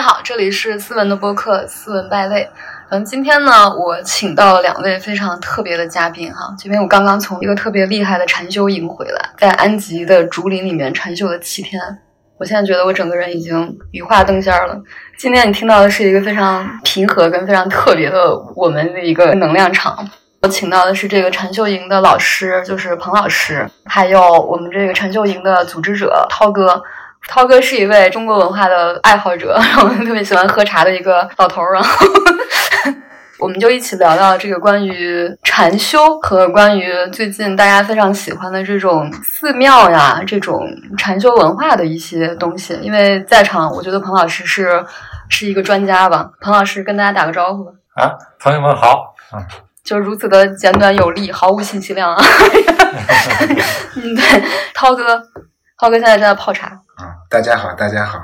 大家好，这里是思文的播客《思文败类》。嗯，今天呢，我请到了两位非常特别的嘉宾哈。因为我刚刚从一个特别厉害的禅修营回来，在安吉的竹林里面禅修了七天。我现在觉得我整个人已经羽化登仙了。今天你听到的是一个非常平和跟非常特别的我们的一个能量场。我请到的是这个禅修营的老师，就是彭老师，还有我们这个禅修营的组织者涛哥。涛哥是一位中国文化的爱好者，然后特别喜欢喝茶的一个老头儿。然后 我们就一起聊聊这个关于禅修和关于最近大家非常喜欢的这种寺庙呀，这种禅修文化的一些东西。因为在场，我觉得彭老师是是一个专家吧。彭老师跟大家打个招呼吧。啊，朋友们好。啊，就如此的简短有力，毫无信息量啊。嗯，对，涛哥。涛哥现在正在泡茶啊！大家好，大家好。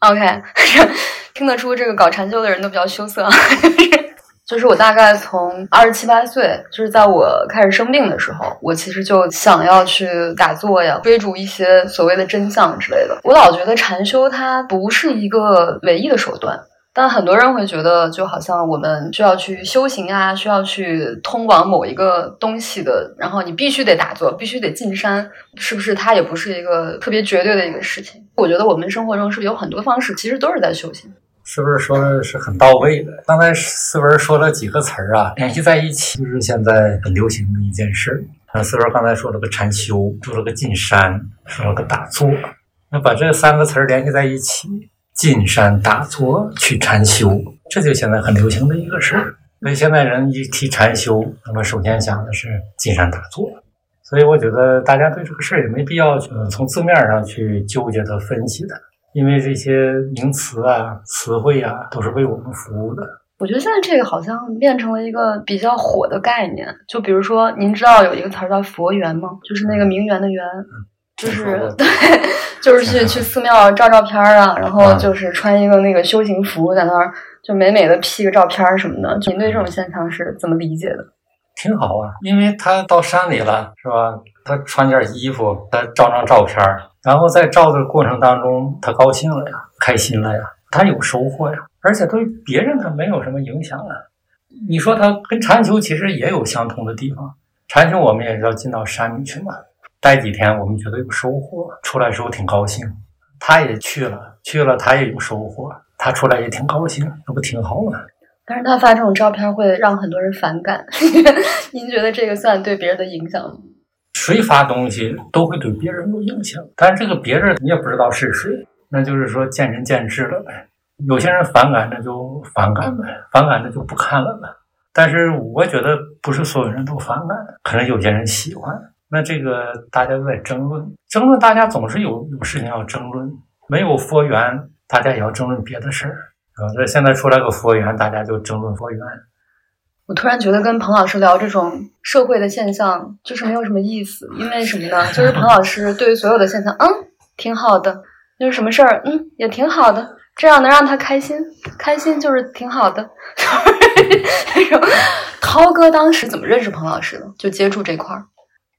OK，听得出这个搞禅修的人都比较羞涩。就是我大概从二十七八岁，就是在我开始生病的时候，我其实就想要去打坐呀，追逐一些所谓的真相之类的。我老觉得禅修它不是一个唯一的手段。但很多人会觉得，就好像我们需要去修行啊，需要去通往某一个东西的，然后你必须得打坐，必须得进山，是不是？它也不是一个特别绝对的一个事情。我觉得我们生活中是不是有很多方式，其实都是在修行？是不是说的是很到位的？刚才思文说了几个词儿啊，联系在一起，就是现在很流行的一件事。啊，思文刚才说了个禅修，说了个进山，说了个打坐，那把这三个词儿联系在一起。进山打坐去禅修，这就现在很流行的一个事儿。所以现在人一提禅修，那么首先想的是进山打坐。所以我觉得大家对这个事儿也没必要去从字面上去纠结的分析的，因为这些名词啊、词汇啊都是为我们服务的。我觉得现在这个好像变成了一个比较火的概念。就比如说，您知道有一个词儿叫佛缘吗？就是那个名媛的缘。就是对，就是 去去寺庙照照片啊，然后就是穿一个那个修行服，在那儿就美美的 P 个照片什么的。您对这种现象是怎么理解的？挺好啊，因为他到山里了，是吧？他穿件衣服，他照张照片，然后在照的过程当中，他高兴了呀，开心了呀，他有收获呀，而且对别人他没有什么影响啊。你说他跟禅修其实也有相同的地方，禅修我们也是要进到山里去嘛。待几天，我们觉得有收获，出来时候挺高兴。他也去了，去了他也有收获，他出来也挺高兴，那不挺好吗？但是他发这种照片会让很多人反感。您觉得这个算对别人的影响吗？谁发东西都会对别人有影响，但是这个别人你也不知道是谁，那就是说见仁见智了呗。有些人反感，那就反感呗；反感，那就不看了呗。但是我觉得不是所有人都反感，可能有些人喜欢。那这个大家都在争论，争论大家总是有有事情要争论，没有佛缘，大家也要争论别的事儿啊。这现在出来个佛缘，大家就争论佛缘。我突然觉得跟彭老师聊这种社会的现象，就是没有什么意思，因为什么呢？就是彭老师对于所有的现象，嗯，挺好的，就是什么事儿，嗯，也挺好的，这样能让他开心，开心就是挺好的。那种涛哥当时怎么认识彭老师的？就接触这块儿。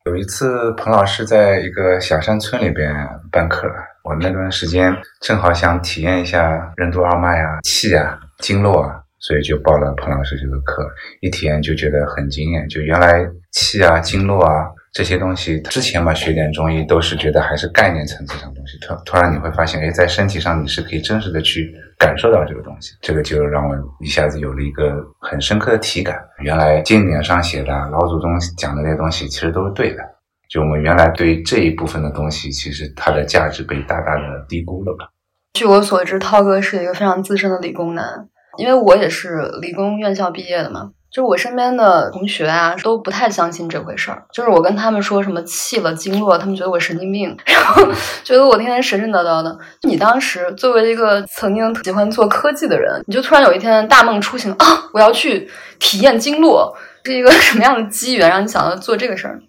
有一次，彭老师在一个小山村里边办课，我那段时间正好想体验一下任督二脉啊、气啊、经络啊，所以就报了彭老师这个课。一体验就觉得很惊艳，就原来气啊、经络啊。这些东西之前嘛，学点中医都是觉得还是概念层次上东西。突突然你会发现，哎，在身体上你是可以真实的去感受到这个东西。这个就让我一下子有了一个很深刻的体感。原来经典上写的老祖宗讲的那些东西，其实都是对的。就我们原来对这一部分的东西，其实它的价值被大大的低估了吧？据我所知，涛哥是一个非常资深的理工男，因为我也是理工院校毕业的嘛。就是我身边的同学啊，都不太相信这回事儿。就是我跟他们说什么气了经络，他们觉得我神经病，然后觉得我天天神神叨叨的。你当时作为一个曾经喜欢做科技的人，你就突然有一天大梦初醒啊，我要去体验经络，是一个 什么样的机缘让你想要做这个事儿？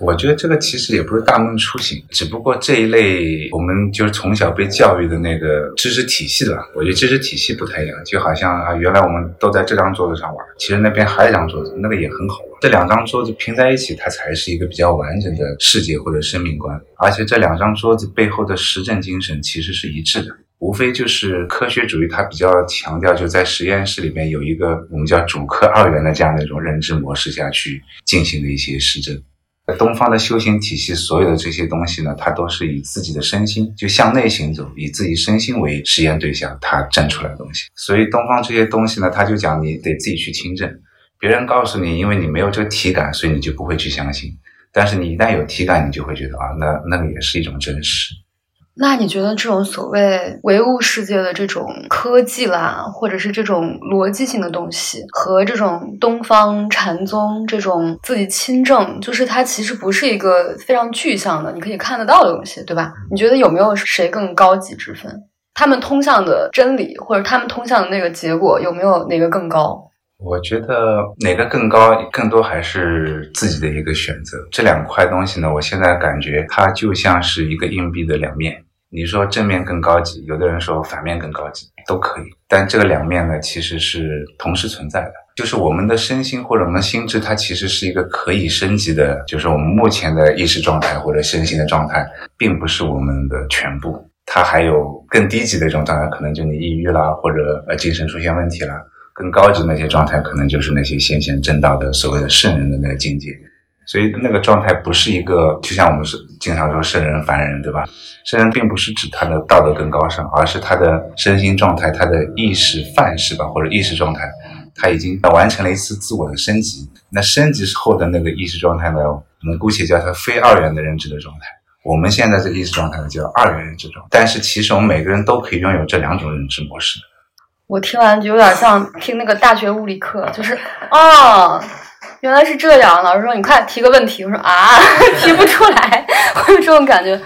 我觉得这个其实也不是大梦初醒，只不过这一类我们就是从小被教育的那个知识体系吧。我觉得知识体系不太一样，就好像啊，原来我们都在这张桌子上玩，其实那边还有一张桌子，那个也很好玩。这两张桌子拼在一起，它才是一个比较完整的世界或者生命观。而且这两张桌子背后的实证精神其实是一致的。无非就是科学主义，它比较强调就在实验室里面有一个我们叫主客二元的这样的一种认知模式下去进行的一些实证。东方的修行体系，所有的这些东西呢，它都是以自己的身心就向内行走，以自己身心为实验对象，它证出来的东西。所以东方这些东西呢，他就讲你得自己去亲证。别人告诉你，因为你没有这个体感，所以你就不会去相信。但是你一旦有体感，你就会觉得啊，那那个也是一种真实。那你觉得这种所谓唯物世界的这种科技啦，或者是这种逻辑性的东西，和这种东方禅宗这种自己亲证，就是它其实不是一个非常具象的，你可以看得到的东西，对吧？你觉得有没有谁更高级之分？他们通向的真理，或者他们通向的那个结果，有没有哪个更高？我觉得哪个更高，更多还是自己的一个选择。这两块东西呢，我现在感觉它就像是一个硬币的两面。你说正面更高级，有的人说反面更高级，都可以。但这个两面呢，其实是同时存在的。就是我们的身心或者我们的心智，它其实是一个可以升级的。就是我们目前的意识状态或者身心的状态，并不是我们的全部。它还有更低级的一种状态，可能就你抑郁啦，或者呃精神出现问题啦。更高级的那些状态，可能就是那些先贤正道的所谓的圣人的那个境界。所以那个状态不是一个，就像我们是经常说圣人凡人，对吧？圣人并不是指他的道德更高尚，而是他的身心状态、他的意识范式吧，或者意识状态，他已经完成了一次自我的升级。那升级后的那个意识状态呢，我们姑且叫它非二元的认知的状态。我们现在这意识状态呢，叫二元认知状态。但是其实我们每个人都可以拥有这两种认知模式。我听完就有点像听那个大学物理课，就是啊。原来是这样，老师说你快提个问题，我说啊，提不出来，我有这种感觉。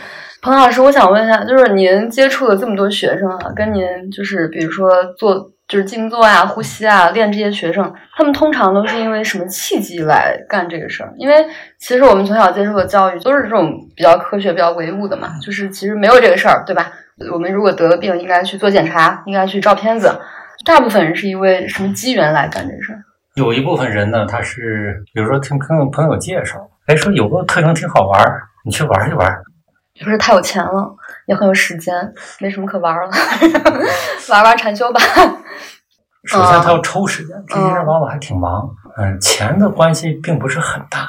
彭老师，我想问一下，就是您接触了这么多学生啊，跟您就是比如说做就是静坐呀、呼吸啊，练这些学生，他们通常都是因为什么契机来干这个事儿？因为其实我们从小接受的教育都是这种比较科学、比较唯物的嘛，就是其实没有这个事儿，对吧？我们如果得了病，应该去做检查，应该去照片子。大部分人是因为什么机缘来干这事儿？有一部分人呢，他是比如说听朋友朋友介绍，哎，说有个课程挺好玩儿，你去玩一玩。不是太有钱了，也很有时间，没什么可玩了，玩玩禅修吧。首先，他要抽时间，这些人往往还挺忙。嗯，钱的关系并不是很大。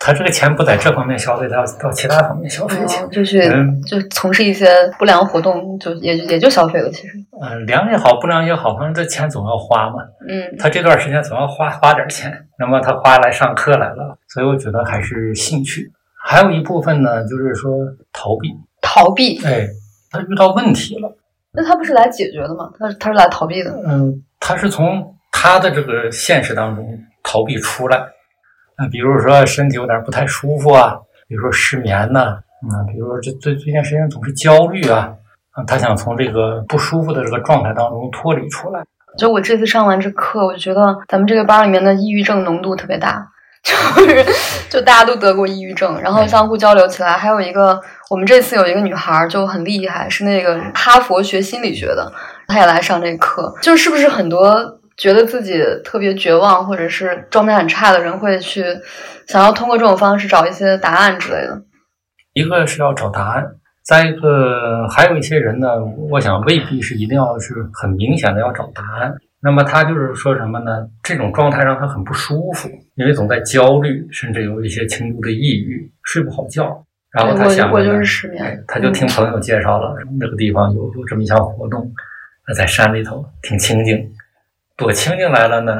他这个钱不在这方面消费，他要到其他方面消费去，就是就从事一些不良活动，就也也就消费了。其实，嗯，良也好，不良也好，反正这钱总要花嘛。嗯，他这段时间总要花花点钱，那么他花来上课来了，所以我觉得还是兴趣。还有一部分呢，就是说逃避，逃避。哎，他遇到问题了，那他不是来解决的吗？他他是来逃避的。嗯，他是从他的这个现实当中逃避出来。那，比如说身体有点不太舒服啊，比如说失眠呐，啊，比如说这最最近时间总是焦虑啊，啊，他想从这个不舒服的这个状态当中脱离出来。就我这次上完这课，我就觉得咱们这个班里面的抑郁症浓度特别大，就是就大家都得过抑郁症，然后相互交流起来。还有一个，我们这次有一个女孩就很厉害，是那个哈佛学心理学的，她也来上这课，就是不是很多。觉得自己特别绝望，或者是状态很差的人，会去想要通过这种方式找一些答案之类的。一个是要找答案，再一个还有一些人呢，我想未必是一定要是很明显的要找答案。那么他就是说什么呢？这种状态让他很不舒服，因为总在焦虑，甚至有一些轻度的抑郁，睡不好觉。然后他想，我就是失眠。他就听朋友介绍了那个地方有有这么一项活动，在山里头挺清静。躲清静来了呢，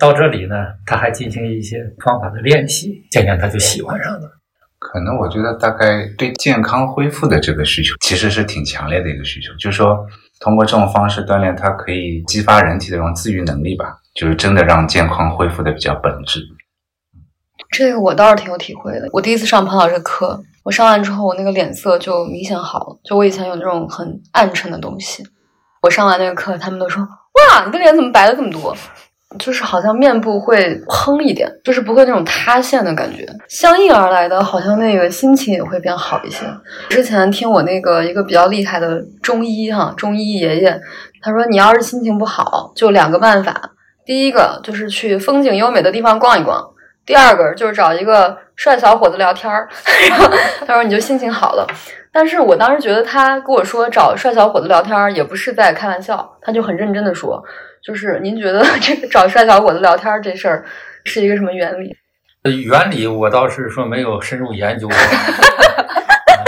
到这里呢，他还进行一些方法的练习，渐渐他就喜欢上了。可能我觉得大概对健康恢复的这个需求，其实是挺强烈的一个需求，就是说通过这种方式锻炼，它可以激发人体的这种自愈能力吧，就是真的让健康恢复的比较本质。这个我倒是挺有体会的。我第一次上潘老师课，我上完之后，我那个脸色就明显好了。就我以前有那种很暗沉的东西，我上完那个课，他们都说。哇，你的脸怎么白了这么多？就是好像面部会嘭一点，就是不会那种塌陷的感觉。相应而来的，好像那个心情也会变好一些。之前听我那个一个比较厉害的中医哈，中医爷爷，他说你要是心情不好，就两个办法。第一个就是去风景优美的地方逛一逛，第二个就是找一个帅小伙子聊天儿。然后他说你就心情好了。但是我当时觉得他跟我说找帅小伙子聊天儿也不是在开玩笑，他就很认真的说，就是您觉得 这个找帅小伙子聊天儿这事儿是一个什么原理？呃原理我倒是说没有深入研究过，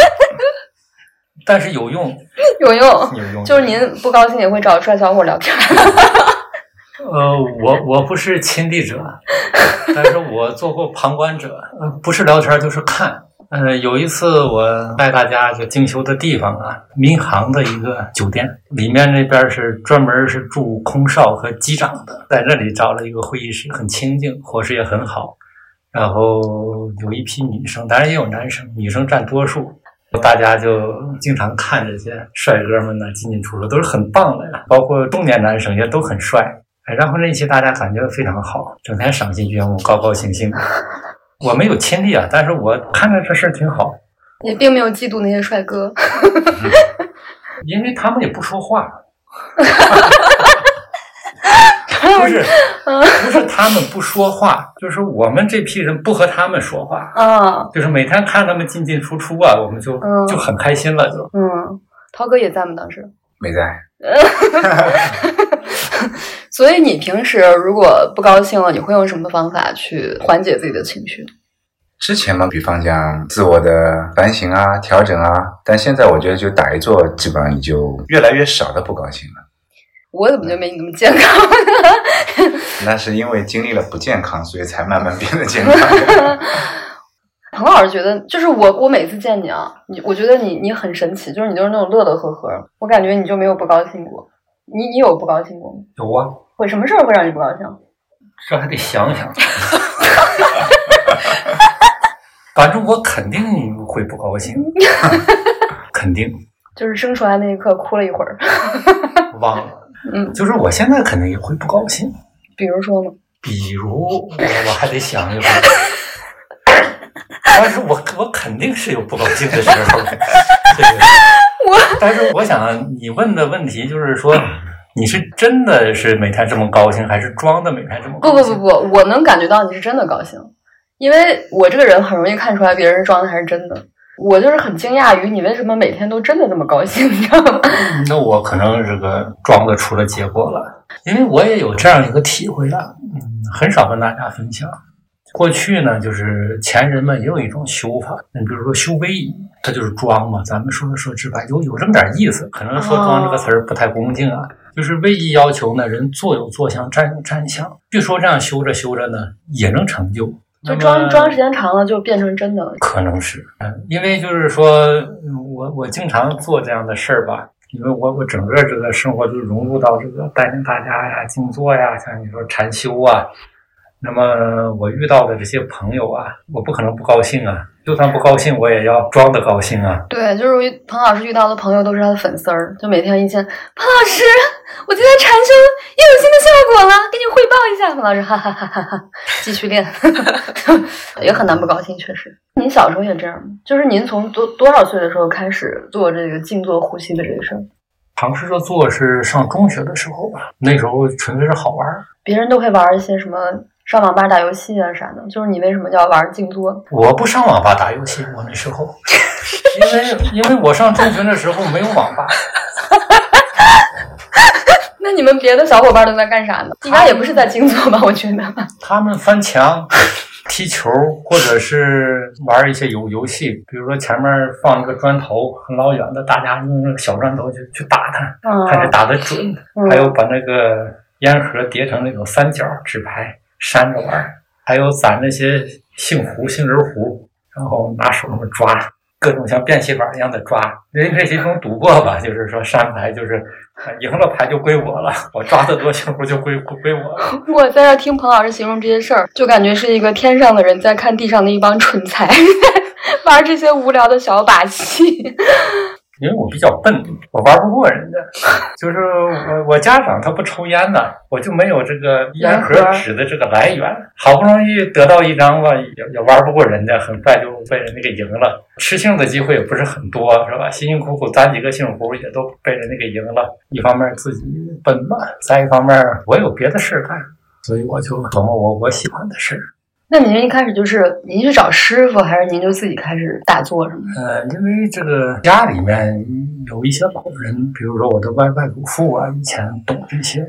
但是有用，有用，有用。就是您不高兴也会找帅小伙聊天儿。呃，我我不是亲历者，但是我做过旁观者，呃，不是聊天就是看。呃，有一次我带大家就精修的地方啊，民航的一个酒店，里面那边是专门是住空少和机长的，在那里找了一个会议室，很清静，伙食也很好。然后有一批女生，当然也有男生，女生占多数。大家就经常看这些帅哥们呢进进出出，都是很棒的呀，包括中年男生也都很帅。然后那期大家感觉非常好，整天赏心悦目，高高兴兴。我没有亲历啊，但是我看着这事儿挺好，也并没有嫉妒那些帅哥。因为他们也不说话。不是，不是他们不说话，就是我们这批人不和他们说话，啊，就是每天看他们进进出出啊，我们就嗯就很开心了，就嗯，涛哥也在吗？当时？没在，所以你平时如果不高兴了，你会用什么方法去缓解自己的情绪？之前嘛，比方讲自我的反省啊、调整啊，但现在我觉得就打一坐，基本上你就越来越少的不高兴了。我怎么就没你那么健康？那是因为经历了不健康，所以才慢慢变得健康。彭老师觉得，就是我，我每次见你啊，你我觉得你你很神奇，就是你就是那种乐乐呵呵，我感觉你就没有不高兴过。你你有不高兴过吗？有啊，会什么事儿会让你不高兴？这还得想想。反正我肯定会不高兴，肯定就是生出来那一刻哭了一会儿。忘了。嗯，就是我现在肯定也会不高兴，比如说呢？比如我我还得想一会儿，但是我我肯定是有不高兴的时候。这个我但是我想你问的问题就是说，你是真的是每天这么高兴，还是装的每天这么不高兴？不不不，我能感觉到你是真的高兴，因为我这个人很容易看出来别人是装的还是真的。我就是很惊讶于你为什么每天都真的这么高兴，你知道吗？那我可能这个装的出了结果了，因为我也有这样一个体会啊，嗯，很少跟大家分享。过去呢，就是前人们也有一种修法，你比如说修威仪，它就是装嘛。咱们说说直白，有有这么点意思。可能说“装”这个词儿不太恭敬啊，就是威仪要求呢，人坐有坐相，站有站相。据说这样修着修着呢，也能成就。就装装时间长了就变成真的了。可能是，嗯，因为就是说，嗯我我经常做这样的事儿吧，因为我我整个这个生活就融入到这个带领大家呀、静坐呀，像你说禅修啊，那么我遇到的这些朋友啊，我不可能不高兴啊，就算不高兴，我也要装的高兴啊。对，就是遇彭老师遇到的朋友都是他的粉丝儿，就每天一见彭老师，我今天禅修又有新的效果了，给你汇报一下。彭老师哈哈哈哈哈，继续练，也很难不高兴，确实。您小时候也这样吗？就是您从多多少岁的时候开始做这个静坐呼吸的这个事儿？尝试着做是上中学的时候吧，那时候纯粹是好玩儿。别人都会玩一些什么上网吧打游戏啊啥的，就是你为什么叫玩静坐？我不上网吧打游戏，我那时候，因为因为我上中学的时候没有网吧。那你们别的小伙伴都在干啥呢？应该也不是在静坐吧？我觉得。他们翻墙、踢球，或者是玩一些游游戏，比如说前面放一个砖头，很老远的，大家用那个小砖头去去打它，看谁嗯，打得准。嗯还有把那个烟盒叠成那种三角纸牌扇着玩儿，还有攒那些杏核、杏仁核，然后拿手那么抓。各种像变戏法一样的抓，人可以形容赌博吧，就是说扇牌就是赢了牌就归我了，我抓的多杏核就归归我了。我在这听彭老师形容这些事儿，就感觉是一个天上的人在看地上的一帮蠢材，玩这些无聊的小把戏。因为我比较笨，我玩不过人家。就是我我家长他不抽烟的，我就没有这个烟盒纸的这个来源。好不容易得到一张吧，也也玩不过人家，很快就被人家给赢了。吃杏的机会也不是很多，是吧？辛辛苦苦攒几个杏核，也都被人家给赢了。一方面自己笨嘛，再一方面我有别的事干，所以我就琢磨我我喜欢的事儿。那您一开始就是您去找师傅，还是您就自己开始打坐什么？呃，因为这个家里面有一些老人，比如说我的外外祖父啊，以前懂这些，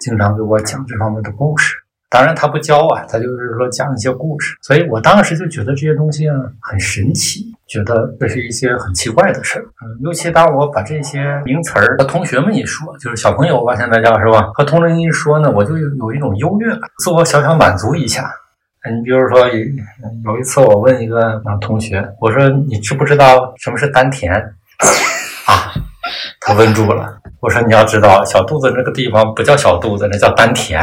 经常给我讲这方面的故事。当然他不教啊，他就是说讲一些故事。所以我当时就觉得这些东西呢很神奇，觉得这是一些很奇怪的事儿。嗯，尤其当我把这些名词儿和同学们一说，就是小朋友吧，现在叫是吧，和同龄人一说呢，我就有一种优越感，自我小小满足一下。你比如说，有有一次我问一个同学，我说你知不知道什么是丹田？啊，他问住了。我说你要知道，小肚子那个地方不叫小肚子，那叫丹田。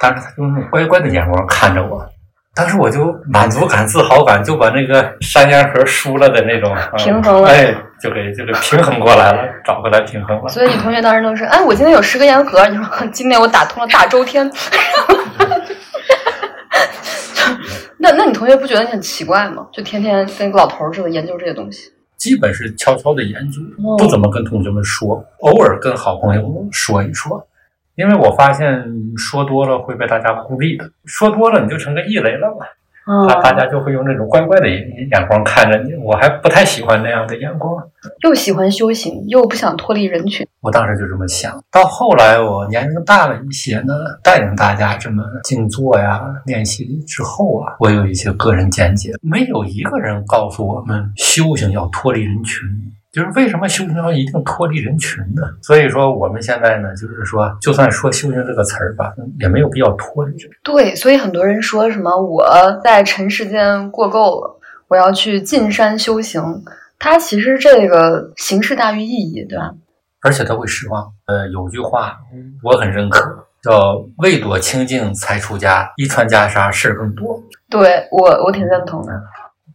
当时他就用乖乖的眼光看着我，当时我就满足感、自豪感就把那个山烟盒输了的那种平衡了，哎，就给就给平衡过来了，找回来平衡了。所以你同学当时都是，哎，我今天有十个烟盒，你说今天我打通了大周天。那那你同学不觉得你很奇怪吗？就天天跟个老头似的研究这些东西。基本是悄悄的研究，不怎么跟同学们说，偶尔跟好朋友说一说。因为我发现说多了会被大家孤立的，说多了你就成个异类了嘛。大大家就会用那种怪怪的眼眼光看着你，我还不太喜欢那样的眼光。又喜欢修行，又不想脱离人群。我当时就这么想到后来我年龄大了一些呢，带领大家这么静坐呀练习之后啊，我有一些个人见解，没有一个人告诉我们修行要脱离人群。就是为什么修行要一定脱离人群呢？所以说我们现在呢，就是说，就算说修行这个词儿吧，也没有必要脱离。对，所以很多人说什么我在尘世间过够了，我要去进山修行。它其实这个形式大于意义，对吧？而且他会失望。呃，有句话我很认可，叫“未躲清净才出家，一穿袈裟事儿更多”。对我，我挺认同的。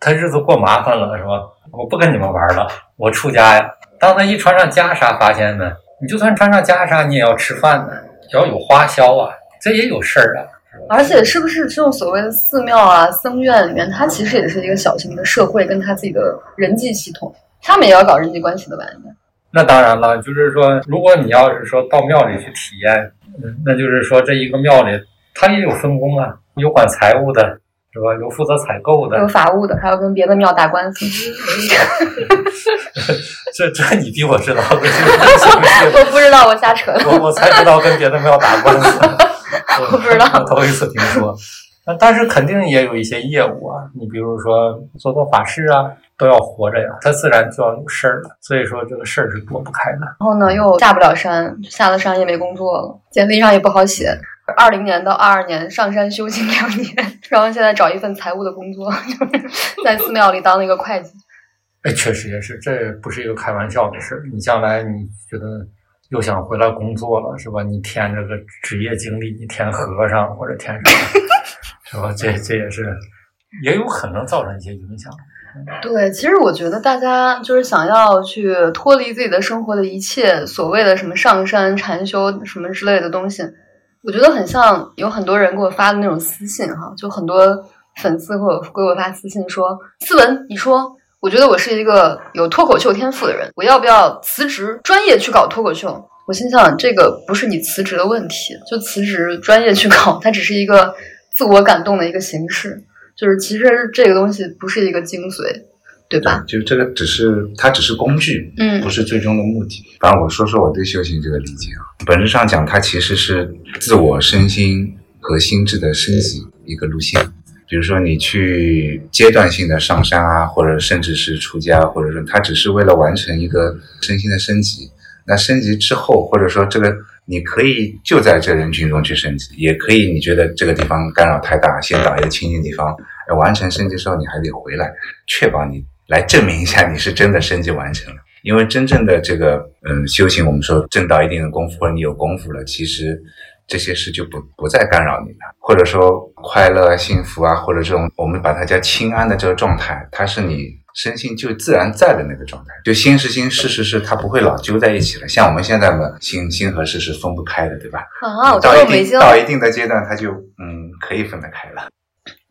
他日子过麻烦了，是吧？我不跟你们玩了，我出家呀。当他一穿上袈裟，发现呢，你就算穿上袈裟，你也要吃饭呢，要有花销啊，这也有事儿啊。而且，是不是这种所谓的寺庙啊、僧院里面，它其实也是一个小型的社会，跟他自己的人际系统，他们也要搞人际关系的吧？那当然了，就是说，如果你要是说到庙里去体验，那就是说这一个庙里，它也有分工啊，有管财务的。是吧？有负责采购的，有法务的，还要跟别的庙打官司。这这你比我知道的。我不知道，我瞎扯的。我我才知道跟别的庙打官司。我不知道，我头一次听说。那但是肯定也有一些业务啊，你比如说做做法事啊，都要活着呀，他自然就要有事儿了。所以说这个事儿是躲不开的。然后呢，又下不了山，下了山也没工作了，简历上也不好写。二零年到二二年上山修行两年，然后现在找一份财务的工作，在寺庙里当了一个会计。哎，确实也是，这不是一个开玩笑的事儿。你将来你觉得又想回来工作了，是吧？你填这个职业经历，你填和尚或者填什么，是吧？这这也是也有可能造成一些影响。对，其实我觉得大家就是想要去脱离自己的生活的一切所谓的什么上山禅修什么之类的东西。我觉得很像有很多人给我发的那种私信哈，就很多粉丝给我给我发私信说：“思文，你说，我觉得我是一个有脱口秀天赋的人，我要不要辞职专业去搞脱口秀？”我心想，这个不是你辞职的问题，就辞职专业去搞，它只是一个自我感动的一个形式，就是其实这个东西不是一个精髓。对吧？就这个只是它只是工具，嗯，不是最终的目的。反正我说说我对修行这个理解啊，本质上讲，它其实是自我身心和心智的升级一个路线。比如说你去阶段性的上山啊，或者甚至是出家，或者说它只是为了完成一个身心的升级。那升级之后，或者说这个你可以就在这人群中去升级，也可以你觉得这个地方干扰太大，先找一个清净地方，完成升级之后你还得回来，确保你。来证明一下你是真的升级完成了，因为真正的这个嗯修行，我们说挣到一定的功夫或者你有功夫了，其实这些事就不不再干扰你了，或者说快乐、幸福啊，或者这种我们把它叫清安的这个状态，它是你身心就自然在的那个状态，就心是心，事是事，它不会老揪在一起了。像我们现在嘛，心心和事是分不开的，对吧？啊，到一定到一定的阶段，它就嗯可以分得开了。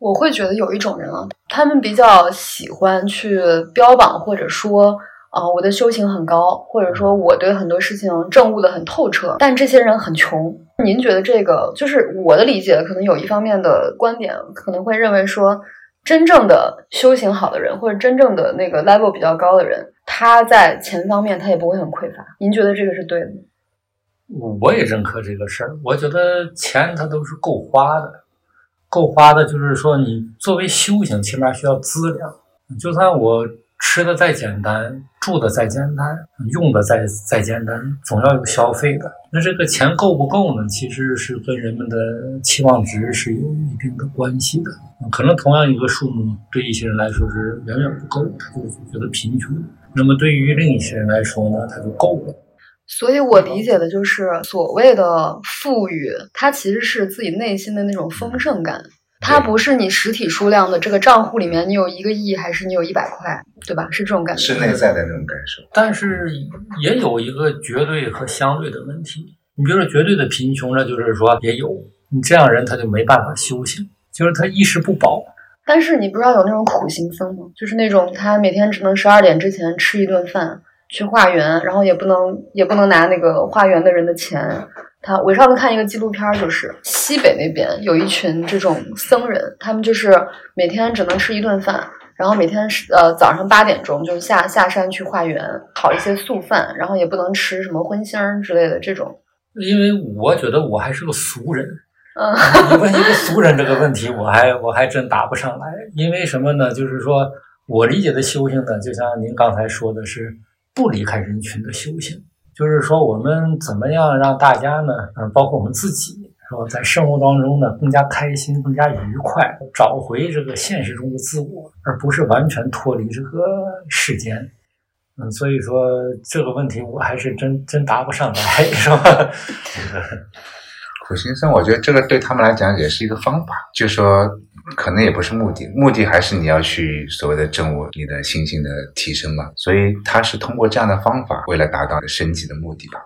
我会觉得有一种人啊，他们比较喜欢去标榜或者说，啊、我的修行很高，或者说我对很多事情证悟的很透彻，但这些人很穷。您觉得这个就是我的理解，可能有一方面的观点可能会认为说，真正的修行好的人，或者真正的那个 level 比较高的人，他在钱方面他也不会很匮乏。您觉得这个是对的吗？我也认可这个事儿。我觉得钱它都是够花的，够花的，就是说你作为修行，起码需要资粮。就算我吃的再简单，住的再简单，用的再再简单，总要有消费的。那这个钱够不够呢？其实是跟人们的期望值是有一定的关系的。可能同样一个数目，对一些人来说是远远不够，他就觉得贫穷；那么对于另一些人来说呢，他就够了。所以我理解的就是所谓的富裕，它其实是自己内心的那种丰盛感，它不是你实体数量的这个账户里面你有一个亿还是你有一百块，对吧？是这种感觉。是内在的那种感受。但是也有一个绝对和相对的问题。你比如说绝对的贫穷那，就是说也有你这样人他就没办法修行，就是他衣食不保。但是你不知道有那种苦行僧吗？就是那种他每天只能十二点之前吃一顿饭，去化缘，然后也不能也不能拿那个化缘的人的钱。他我上次看一个纪录片儿，就是西北那边有一群这种僧人，他们就是每天只能吃一顿饭，然后每天是呃早上八点钟就下下山去化缘，烤一些素饭，然后也不能吃什么荤腥儿之类的这种。因为我觉得我还是个俗人，嗯你问一个俗人这个问题，我还我还真答不上来。因为什么呢？就是说我理解的修行呢，就像您刚才说的是不离开人群的修行，就是说我们怎么样让大家呢，嗯，包括我们自己，是吧，在生活当中呢更加开心、更加愉快，找回这个现实中的自我，而不是完全脱离这个世间。嗯，所以说这个问题我还是真真答不上来，是吧？苦行僧，我觉得这个对他们来讲也是一个方法，就说可能也不是目的，目的还是你要去所谓的证悟你的心性的提升嘛。所以他是通过这样的方法，为了达到升级的目的吧。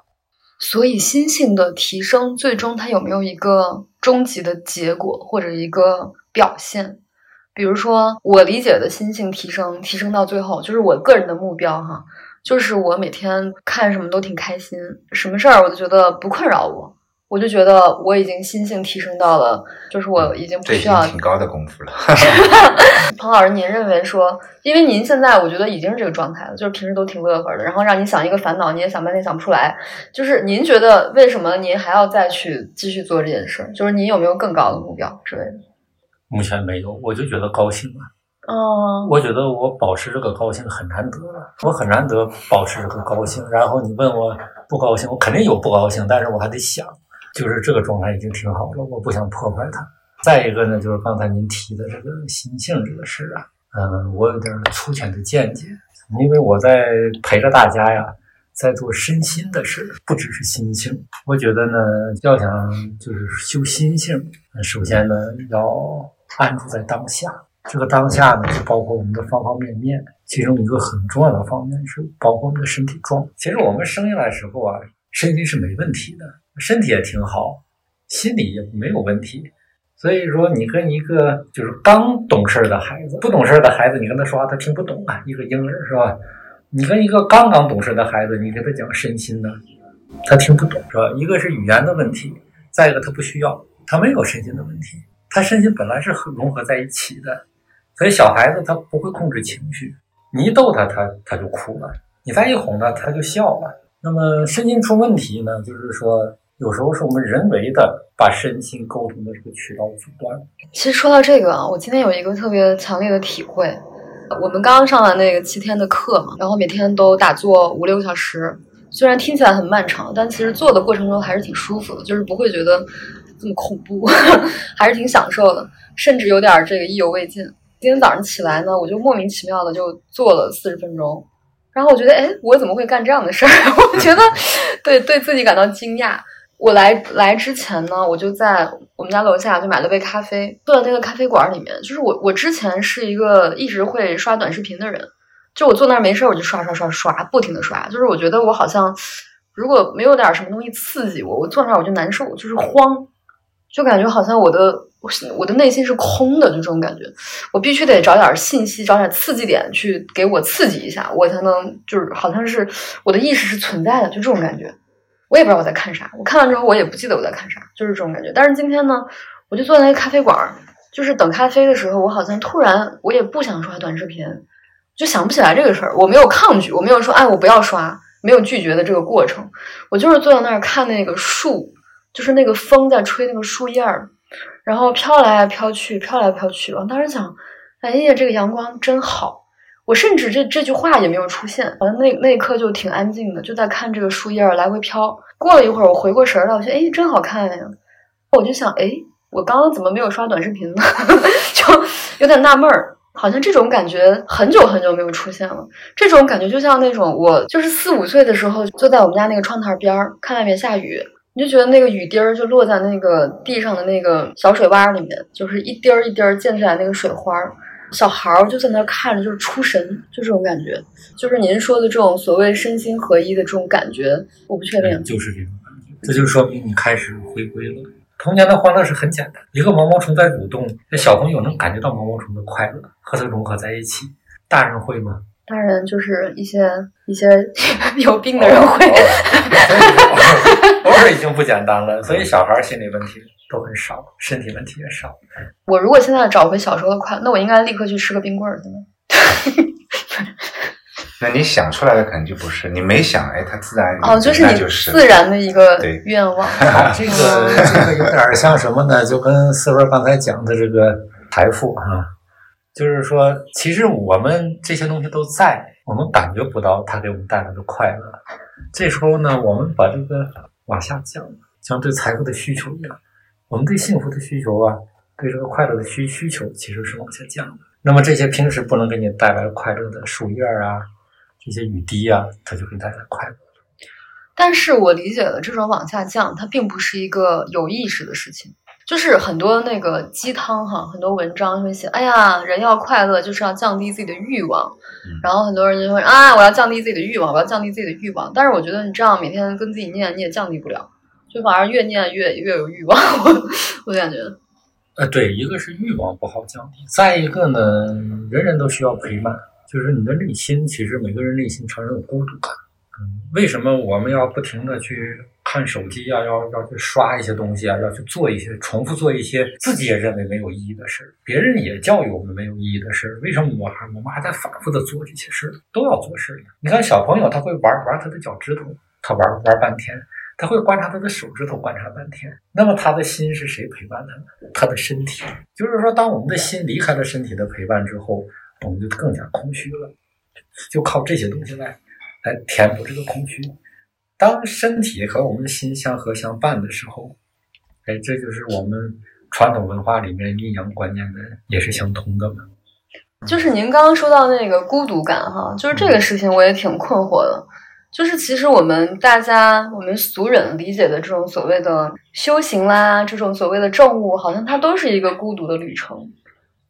所以心性的提升，最终它有没有一个终极的结果或者一个表现？比如说，我理解的心性提升，提升到最后，就是我个人的目标哈，就是我每天看什么都挺开心，什么事儿我都觉得不困扰我，我就觉得我已经心性提升到了，就是我已经不需要挺高的功夫了。彭老师，您认为说，因为您现在我觉得已经是这个状态了，就是平时都挺乐呵的，然后让你想一个烦恼，你也想半天想不出来。就是您觉得为什么您还要再去继续做这件事儿？就是您有没有更高的目标之类的？目前没有，我就觉得高兴了。哦，我觉得我保持这个高兴很难得了，我很难得保持这个高兴。然后你问我不高兴，我肯定有不高兴，但是我还得想，就是这个状态已经挺好了，我不想破坏它。再一个呢，就是刚才您提的这个心性这个事儿啊，嗯，我有点粗浅的见解，因为我在陪着大家呀，在做身心的事，不只是心性。我觉得呢，要想就是修心性，首先呢要安住在当下。这个当下呢，就包括我们的方方面面，其中一个很重要的方面是包括我们的身体状。其实我们生下来时候啊，身体是没问题的，身体也挺好，心理也没有问题。所以说，你跟一个就是刚懂事的孩子，不懂事的孩子，你跟他说话他听不懂啊，一个婴儿是吧？你跟一个刚刚懂事的孩子，你给他讲身心呢，他听不懂是吧？一个是语言的问题，再一个他不需要，他没有身心的问题，他身心本来是融合在一起的。所以小孩子他不会控制情绪，你一逗他，他他就哭了；你再一哄他，他就笑了。那么身心出问题呢，就是说有时候是我们人为的把身心沟通的这个渠道阻断。其实说到这个啊，我今天有一个特别强烈的体会。我们刚刚上完那个七天的课嘛，然后每天都打坐五六个小时，虽然听起来很漫长，但其实做的过程中还是挺舒服的，就是不会觉得这么恐怖，还是挺享受的，甚至有点这个意犹未尽。今天早上起来呢，我就莫名其妙的就做了四十分钟，然后我觉得，哎，我怎么会干这样的事儿？我觉得对对自己感到惊讶。我来来之前呢，我就在我们家楼下就买了杯咖啡，坐在那个咖啡馆里面。就是我我之前是一个一直会刷短视频的人，就我坐那儿没事儿我就刷刷刷刷，不停的刷。就是我觉得我好像如果没有点什么东西刺激我，我坐那儿我就难受，就是慌。就感觉好像我的我是我的内心是空的，就这种感觉。我必须得找点信息，找点刺激点去给我刺激一下，我才能就是好像是我的意识是存在的，就这种感觉。我也不知道我在看啥，我看完之后我也不记得我在看啥，就是这种感觉。但是今天呢，我就坐在那个咖啡馆，就是等咖啡的时候，我好像突然我也不想刷短视频，就想不起来这个事儿。我没有抗拒，我没有说哎我不要刷，没有拒绝的这个过程。我就是坐在那儿看那个树，就是那个风在吹那个树叶儿，然后飘来飘去，飘来飘去。我当时想，哎呀，这个阳光真好。我甚至这这句话也没有出现，好像那那一刻就挺安静的，就在看这个树叶儿来回飘。过了一会儿，我回过神儿来，我觉得哎，真好看呀！我就想，哎，我刚刚怎么没有刷短视频呢？就有点纳闷儿，好像这种感觉很久很久没有出现了。这种感觉就像那种我就是四五岁的时候，坐在我们家那个窗台边儿，看外面下雨，你就觉得那个雨滴儿就落在那个地上的那个小水洼里面，就是一滴儿一滴儿溅出来那个水花儿。小孩儿就在那儿看着，就是出神，就这种感觉，就是您说的这种所谓身心合一的这种感觉，我不确定。就是这种感觉，这就说明你开始回归了。童年的欢乐是很简单，一个毛毛虫在蠕动，那小朋友能感觉到毛毛虫的快乐，和它融合在一起。大人会吗？大人就是一些一些 有病的人会。偶尔已经不简单了，所以小孩心理问题都很少，身体问题也少。我如果现在找回小时候的快乐，那我应该立刻去吃个冰棍儿，现在。那你想出来的可能就不是，你没想，哎，它自然哦，就是你就是自然的一个愿望。这个这个有点像什么呢？就跟四文刚才讲的这个财富啊，就是说，其实我们这些东西都在，我们感觉不到它给我们带来的快乐。这时候呢，我们把这个往下降，像对财富的需求一样，我们对幸福的需求啊，对这个快乐的需需求其实是往下降的。那么这些平时不能给你带来快乐的树叶啊，这些雨滴啊，它就会带来快乐。但是我理解的，这种往下降，它并不是一个有意识的事情。就是很多那个鸡汤哈，很多文章会写，哎呀，人要快乐就是要降低自己的欲望。然后很多人就会啊，我要降低自己的欲望，我要降低自己的欲望。但是我觉得你这样每天跟自己念，你也降低不了，就反而越念越越有欲望。我感觉，呃，对，一个是欲望不好降低，再一个呢，人人都需要陪伴，就是你的内心，其实每个人内心常有孤独感。为什么我们要不停的去看手机啊，要要去刷一些东西啊，要去做一些重复做一些自己也认为没有意义的事儿，别人也教育我们没有意义的事儿，为什么我还我们还在反复的做这些事儿？都要做事儿呀。你看小朋友他会玩玩他的脚趾头，他玩玩半天。他会观察他的手指头，观察半天。那么他的心是谁陪伴他呢？他的身体。就是说，当我们的心离开了身体的陪伴之后，我们就更加空虚了，就靠这些东西来来填补这个空虚。当身体和我们的心相合相伴的时候，哎，这就是我们传统文化里面阴阳观念的也是相通的嘛。就是您刚刚说到那个孤独感哈，就是这个事情我也挺困惑的。就是其实我们大家我们俗人理解的这种所谓的修行啦，这种所谓的正悟，好像它都是一个孤独的旅程。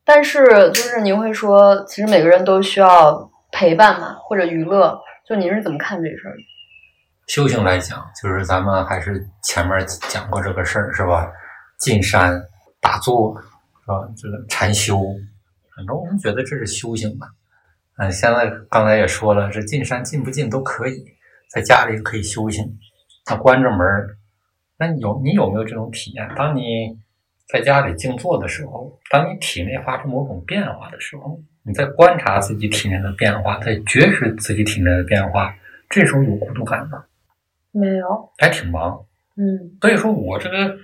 但是就是您会说，其实每个人都需要陪伴嘛，或者娱乐。就您是怎么看这事儿？修行来讲，就是咱们还是前面讲过这个事儿是吧？进山打坐是吧？这个禅修，很多我们觉得这是修行嘛。嗯，现在刚才也说了，这进山进不进都可以，在家里可以修行。那关着门儿，那你有你有没有这种体验？当你在家里静坐的时候，当你体内发生某种变化的时候，你在观察自己体内的变化，在觉知自己体内的变化，这时候有孤独感吗？没有，还挺忙。嗯，所以说我这个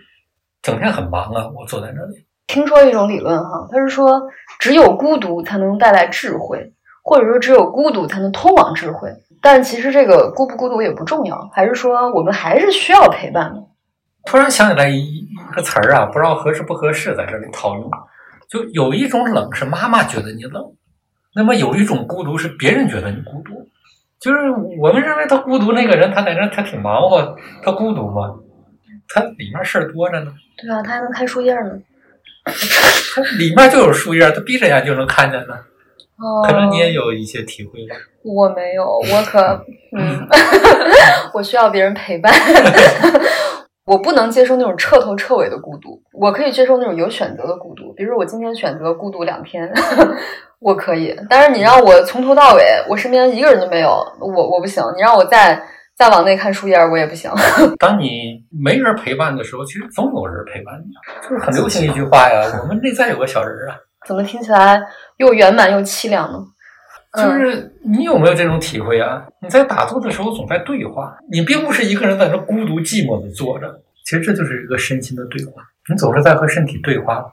整天很忙啊，我坐在那里。听说一种理论哈，他是说只有孤独才能带来智慧。或者说，只有孤独才能通往智慧。但其实这个孤不孤独也不重要，还是说我们还是需要陪伴的。突然想起来一一个词儿啊，不知道合适不合适在这里套用。就有一种冷是妈妈觉得你冷，那么有一种孤独是别人觉得你孤独。就是我们认为他孤独那个人，他在那他挺忙活，他孤独吗？他里面事儿多着呢。对啊，他还能看树叶呢。他里面就有树叶，他闭着眼就能看见呢。可能你也有一些体会吧。我没有，我可 嗯，我需要别人陪伴。我不能接受那种彻头彻尾的孤独，我可以接受那种有选择的孤独。比如我今天选择孤独两天，我可以。但是你让我从头到尾，我身边一个人都没有，我我不行。你让我再再往内看树叶，我也不行。当你没人陪伴的时候，其实总有人陪伴你。就是很流行一句话呀，我们内在有个小人啊。怎么听起来又圆满又凄凉呢？就是你有没有这种体会啊？你在打坐的时候总在对话，你并不是一个人在那孤独寂寞的坐着，其实这就是一个身心的对话。你总是在和身体对话，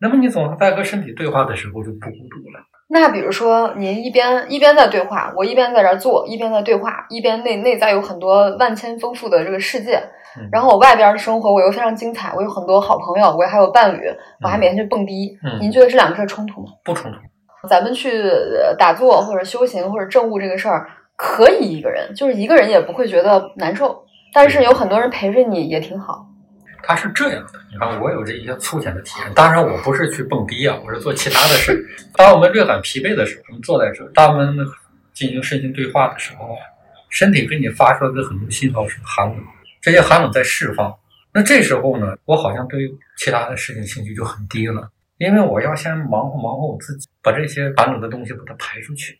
那么你总是在和身体对话的时候就不孤独了。那比如说，您一边一边在对话，我一边在这儿坐，一边在对话，一边内内在有很多万千丰富的这个世界，然后我外边的生活我又非常精彩，我有很多好朋友，我还有伴侣，我还每天去蹦迪。您觉得这两个事儿冲突吗？不冲突。咱们去打坐或者修行或者证悟这个事儿，可以一个人，就是一个人也不会觉得难受。但是有很多人陪着你也挺好。他是这样的，你看我有这一些粗浅的体验。当然我不是去蹦迪啊，我是做其他的事。当我们略感疲惫的时候，我们坐在这，当我们进行身心对话的时候啊，身体给你发出来的很多信号是寒冷，这些寒冷在释放。那这时候呢，我好像对其他的事情兴趣就很低了。因为我要先忙活忙活我自己，把这些烦恼的东西把它排出去。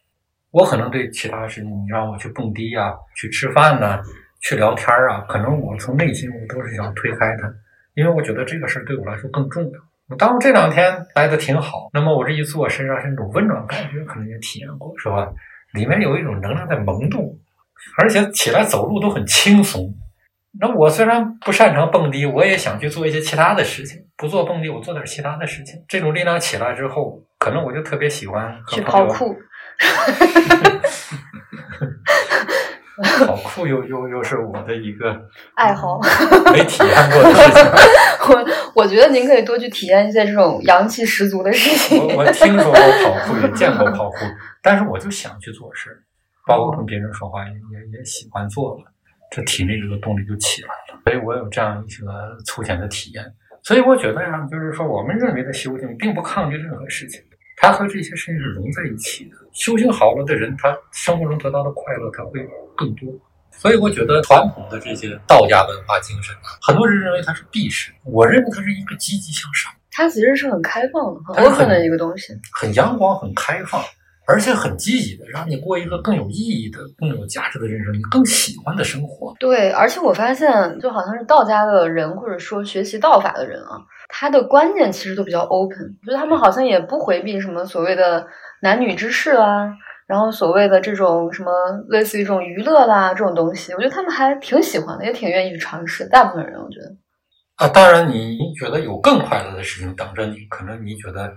我可能对其他事情，你让我去蹦迪呀，去吃饭呢，去聊天啊，可能我从内心我都是想推开它，因为我觉得这个事儿对我来说更重要。我当这两天待的挺好，那么我这一坐，身上是那种温暖感觉，可能也体验过，是吧？里面有一种能量在萌动，而且起来走路都很轻松。那我虽然不擅长蹦迪，我也想去做一些其他的事情。不做蹦迪，我做点其他的事情。这种力量起来之后，可能我就特别喜欢去跑酷。跑酷又又又是我的一个 爱好，没体验过的事情。我我觉得您可以多去体验一些这种阳气十足的事情。我我听说过跑酷，也见过跑酷，但是我就想去做事，包括跟别人说话也也也喜欢做了。这体内这个动力就起来了，所以我有这样一些粗浅的体验。所以我觉得呀，就是说，我们认为的修行并不抗拒任何事情，它和这些事情是融在一起的。修行好了的人，他生活中得到的快乐他会更多。所以我觉得传统的这些道家文化精神啊，很多人认为它是避世，我认为它是一个积极向上。它其实是很开放的、很 open 的一个东西，很阳光、很开放。而且很积极的，让你过一个更有意义的、更有价值的人生，你更喜欢的生活。对，而且我发现，就好像是道家的人，或者说学习道法的人啊，他的观念其实都比较 open。我觉得他们好像也不回避什么所谓的男女之事啊，然后所谓的这种什么类似于这种娱乐啦这种东西，我觉得他们还挺喜欢的，也挺愿意去尝试。大部分人，我觉得啊，当然，你觉得有更快乐的事情等着你，可能你觉得。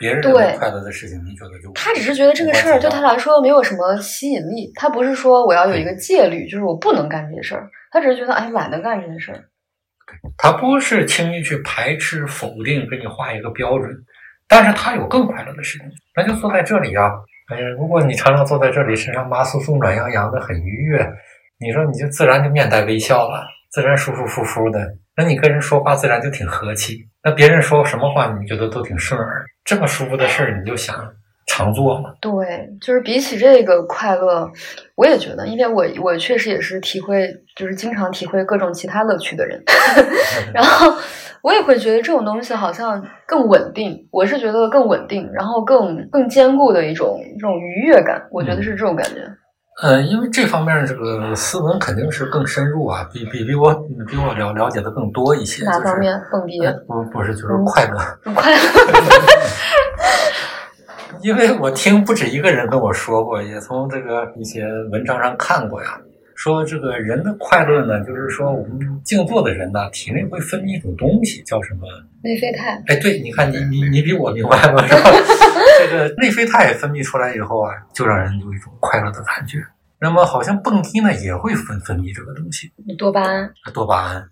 别人快乐的事情，你觉得就他只是觉得这个事儿对他来说没有什么吸引力，他不是说我要有一个戒律，就是我不能干这些事儿，他只是觉得哎懒得干这些事儿。他不是轻易去排斥否定，给你画一个标准，但是他有更快乐的事情，那就坐在这里啊。哎呀，如果你常常坐在这里，身上麻酥酥、暖洋洋的，很愉悦，你说你就自然就面带微笑了，自然舒舒服服的。那你跟人说话自然就挺和气，那别人说什么话你觉得都挺顺耳，这么舒服的事儿你就想常做嘛？对，就是比起这个快乐，我也觉得，因为我我确实也是体会，就是经常体会各种其他乐趣的人，然后我也会觉得这种东西好像更稳定，我是觉得更稳定，然后更更坚固的一种这种愉悦感，我觉得是这种感觉。呃，因为这方面这个斯文肯定是更深入啊，比比比我比我了了解的更多一些。哪方面？蹦迪？不不是，就是快乐。快乐。因为我听不止一个人跟我说过，也从这个一些文章上看过呀，说这个人的快乐呢，就是说我们静坐的人呢，体内会分泌一种东西，叫什么？内啡肽。哎，对，你看你你你比我明白吗？是吧？这个内啡肽分泌出来以后啊，就让人有一种快乐的感觉。那么好像蹦迪呢也会分分泌这个东西，多巴胺。多巴胺。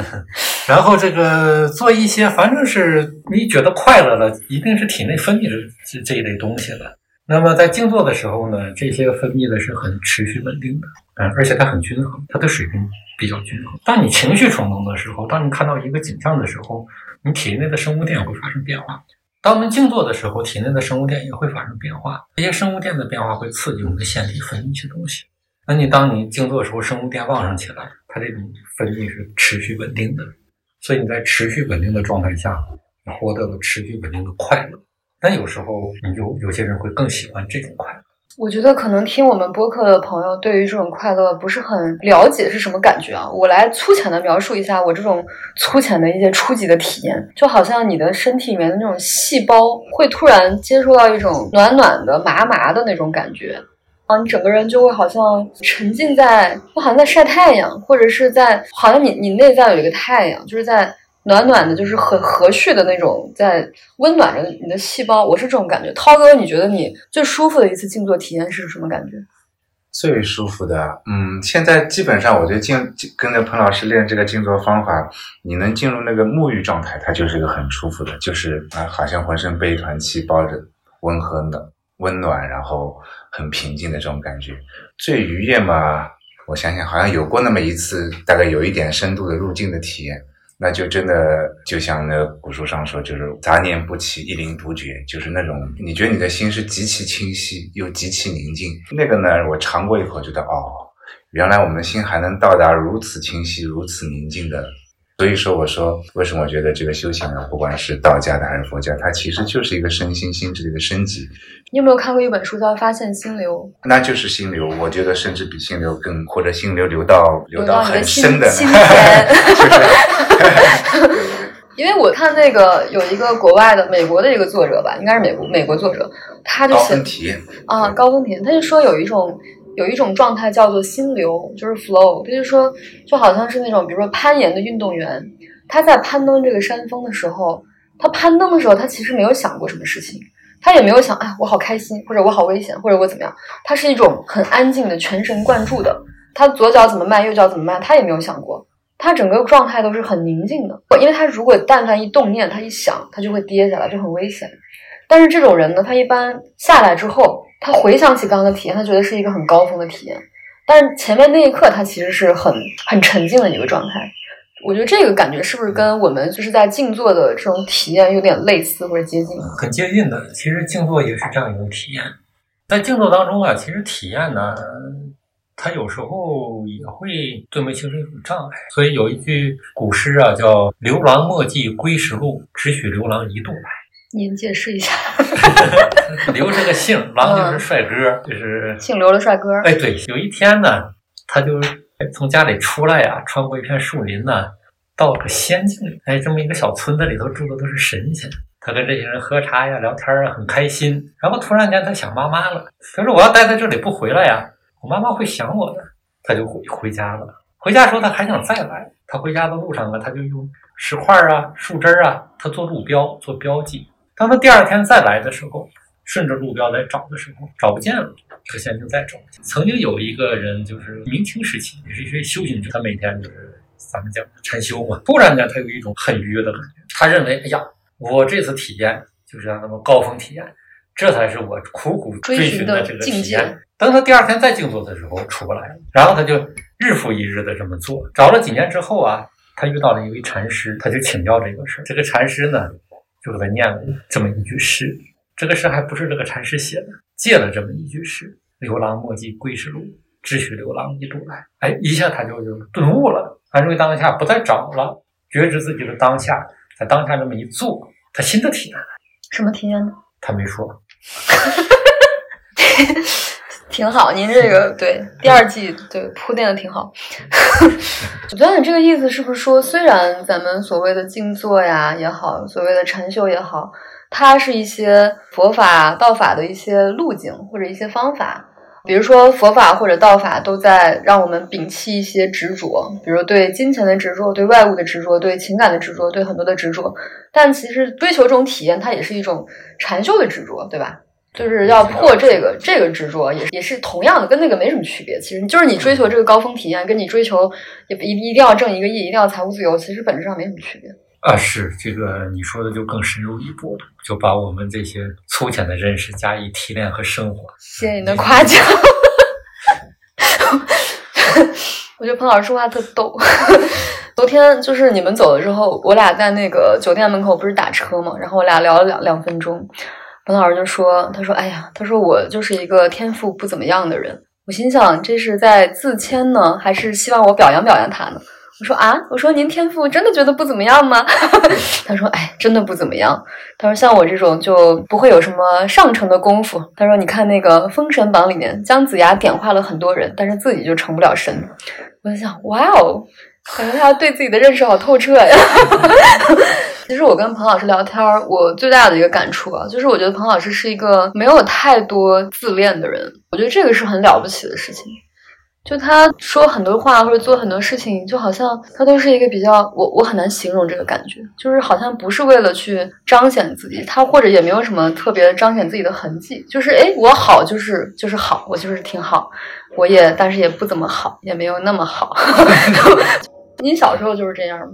然后这个做一些，反正是你觉得快乐了，一定是体内分泌的这这一类东西了。那么在静坐的时候呢，这些分泌的是很持续稳定的，嗯，而且它很均衡，它的水平比较均衡。当你情绪冲动的时候，当你看到一个景象的时候，你体内的生物电会发生变化。当我们静坐的时候，体内的生物电也会发生变化。这些生物电的变化会刺激我们的腺体分泌一些东西。那你当你静坐的时候，生物电旺盛起来，它这种分泌是持续稳定的，所以你在持续稳定的状态下，你获得了持续稳定的快乐。但有时候，你就有些人会更喜欢这种快乐。我觉得可能听我们播客的朋友对于这种快乐不是很了解是什么感觉啊。我来粗浅的描述一下我这种粗浅的一些初级的体验，就好像你的身体里面的那种细胞会突然接受到一种暖暖的、麻麻的那种感觉啊，你整个人就会好像沉浸在，就好像在晒太阳，或者是在好像你你内在有一个太阳，就是在。暖暖的，就是很和煦的那种，在温暖着你的细胞。我是这种感觉。涛哥，你觉得你最舒服的一次静坐体验是什么感觉？最舒服的，嗯，现在基本上我觉得静跟着彭老师练这个静坐方法，你能进入那个沐浴状态，它就是一个很舒服的，就是啊，好像浑身被一团气包着，温和的温暖，然后很平静的这种感觉。最愉悦嘛，我想想，好像有过那么一次，大概有一点深度的入境的体验。那就真的就像那古书上说，就是杂念不起，一灵独觉，就是那种你觉得你的心是极其清晰又极其宁静。那个呢，我尝过一口，觉得哦，原来我们的心还能到达如此清晰、如此宁静的。所以说，我说为什么我觉得这个修行呢，不管是道家的还是佛家，它其实就是一个身心心智的一个升级。你有没有看过一本书叫《发现心流》？那就是心流，我觉得甚至比心流更，或者心流流到流到很深的。因为我看那个有一个国外的美国的一个作者吧，应该是美国美国作者，他就写啊高峰体验，他就说有一种有一种状态叫做心流，就是 flow。他就说就好像是那种比如说攀岩的运动员，他在攀登这个山峰的时候，他攀登的时候他其实没有想过什么事情，他也没有想哎我好开心或者我好危险或者我怎么样，他是一种很安静的全神贯注的，他左脚怎么迈右脚怎么迈他也没有想过。他整个状态都是很宁静的，因为他如果但凡一动念，他一想，他就会跌下来，就很危险。但是这种人呢，他一般下来之后，他回想起刚刚的体验，他觉得是一个很高峰的体验。但是前面那一刻，他其实是很很沉静的一个状态。我觉得这个感觉是不是跟我们就是在静坐的这种体验有点类似或者接近？很接近的，其实静坐也是这样一种体验。在静坐当中啊，其实体验呢。他有时候也会对我们形成一种障碍，所以有一句古诗啊，叫“刘郎莫记归时路，只许刘郎一度来”。您解释一下。刘是个姓，郎就是帅哥，就是姓刘的帅哥。哎，对，有一天呢，他就从家里出来呀，穿过一片树林呢，到了个仙境里。哎，这么一个小村子里头住的都是神仙，他跟这些人喝茶呀、聊天啊，很开心。然后突然间他想妈妈了，他说：“我要待在这里不回来呀。”我妈妈会想我的，他就回回家了。回家时候他还想再来。他回家的路上啊，他就用石块啊、树枝啊，他做路标、做标记。当他第二天再来的时候，顺着路标来找的时候，找不见了。他现在就在找。曾经有一个人，就是明清时期，也是一些修行者，他每天就是咱们讲禅修嘛。突然间，他有一种很愉悦的感觉。他认为，哎呀，我这次体验就是那么高峰体验，这才是我苦苦追寻的这个体验。等他第二天再静坐的时候出不来了，然后他就日复一日的这么做。找了几年之后啊，他遇到了一位禅师，他就请教这个事儿。这个禅师呢，就给他念了这么一句诗。这个诗还不是这个禅师写的，借了这么一句诗：“流郎莫记归时路，只许流郎一度来。”哎，一下他就就顿悟了，安住当下，不再找了，觉知自己的当下，在当下这么一做，他新的体验。什么体验呢？他没说。挺好，您这个对第二季对铺垫的挺好。我觉得你这个意思是不是说，虽然咱们所谓的静坐呀也好，所谓的禅修也好，它是一些佛法、道法的一些路径或者一些方法。比如说佛法或者道法都在让我们摒弃一些执着，比如对金钱的执着、对外物的执着、对情感的执着、对很多的执着。但其实追求这种体验，它也是一种禅修的执着，对吧？就是要破这个这个执着，也也是同样的，跟那个没什么区别。其实就是你追求这个高峰体验，跟你追求也一一定要挣一个亿，一定要财务自由，其实本质上没什么区别。啊，是这个你说的就更深入一步了，就把我们这些粗浅的认识加以提炼和升华。谢谢你的夸奖。我觉得彭老师说话特逗。昨天就是你们走了之后，我俩在那个酒店门口不是打车嘛，然后我俩聊了两两分钟。彭老师就说：“他说，哎呀，他说我就是一个天赋不怎么样的人。我心想，这是在自谦呢，还是希望我表扬表扬他呢？我说啊，我说您天赋真的觉得不怎么样吗？他说，哎，真的不怎么样。他说，像我这种就不会有什么上乘的功夫。他说，你看那个《封神榜》里面，姜子牙点化了很多人，但是自己就成不了神。我就想，哇哦，感觉他对自己的认识好透彻呀。其实我跟彭老师聊天儿，我最大的一个感触啊，就是我觉得彭老师是一个没有太多自恋的人。我觉得这个是很了不起的事情。就他说很多话或者做很多事情，就好像他都是一个比较我我很难形容这个感觉，就是好像不是为了去彰显自己，他或者也没有什么特别彰显自己的痕迹，就是哎我好就是就是好，我就是挺好，我也但是也不怎么好，也没有那么好。你小时候就是这样吗？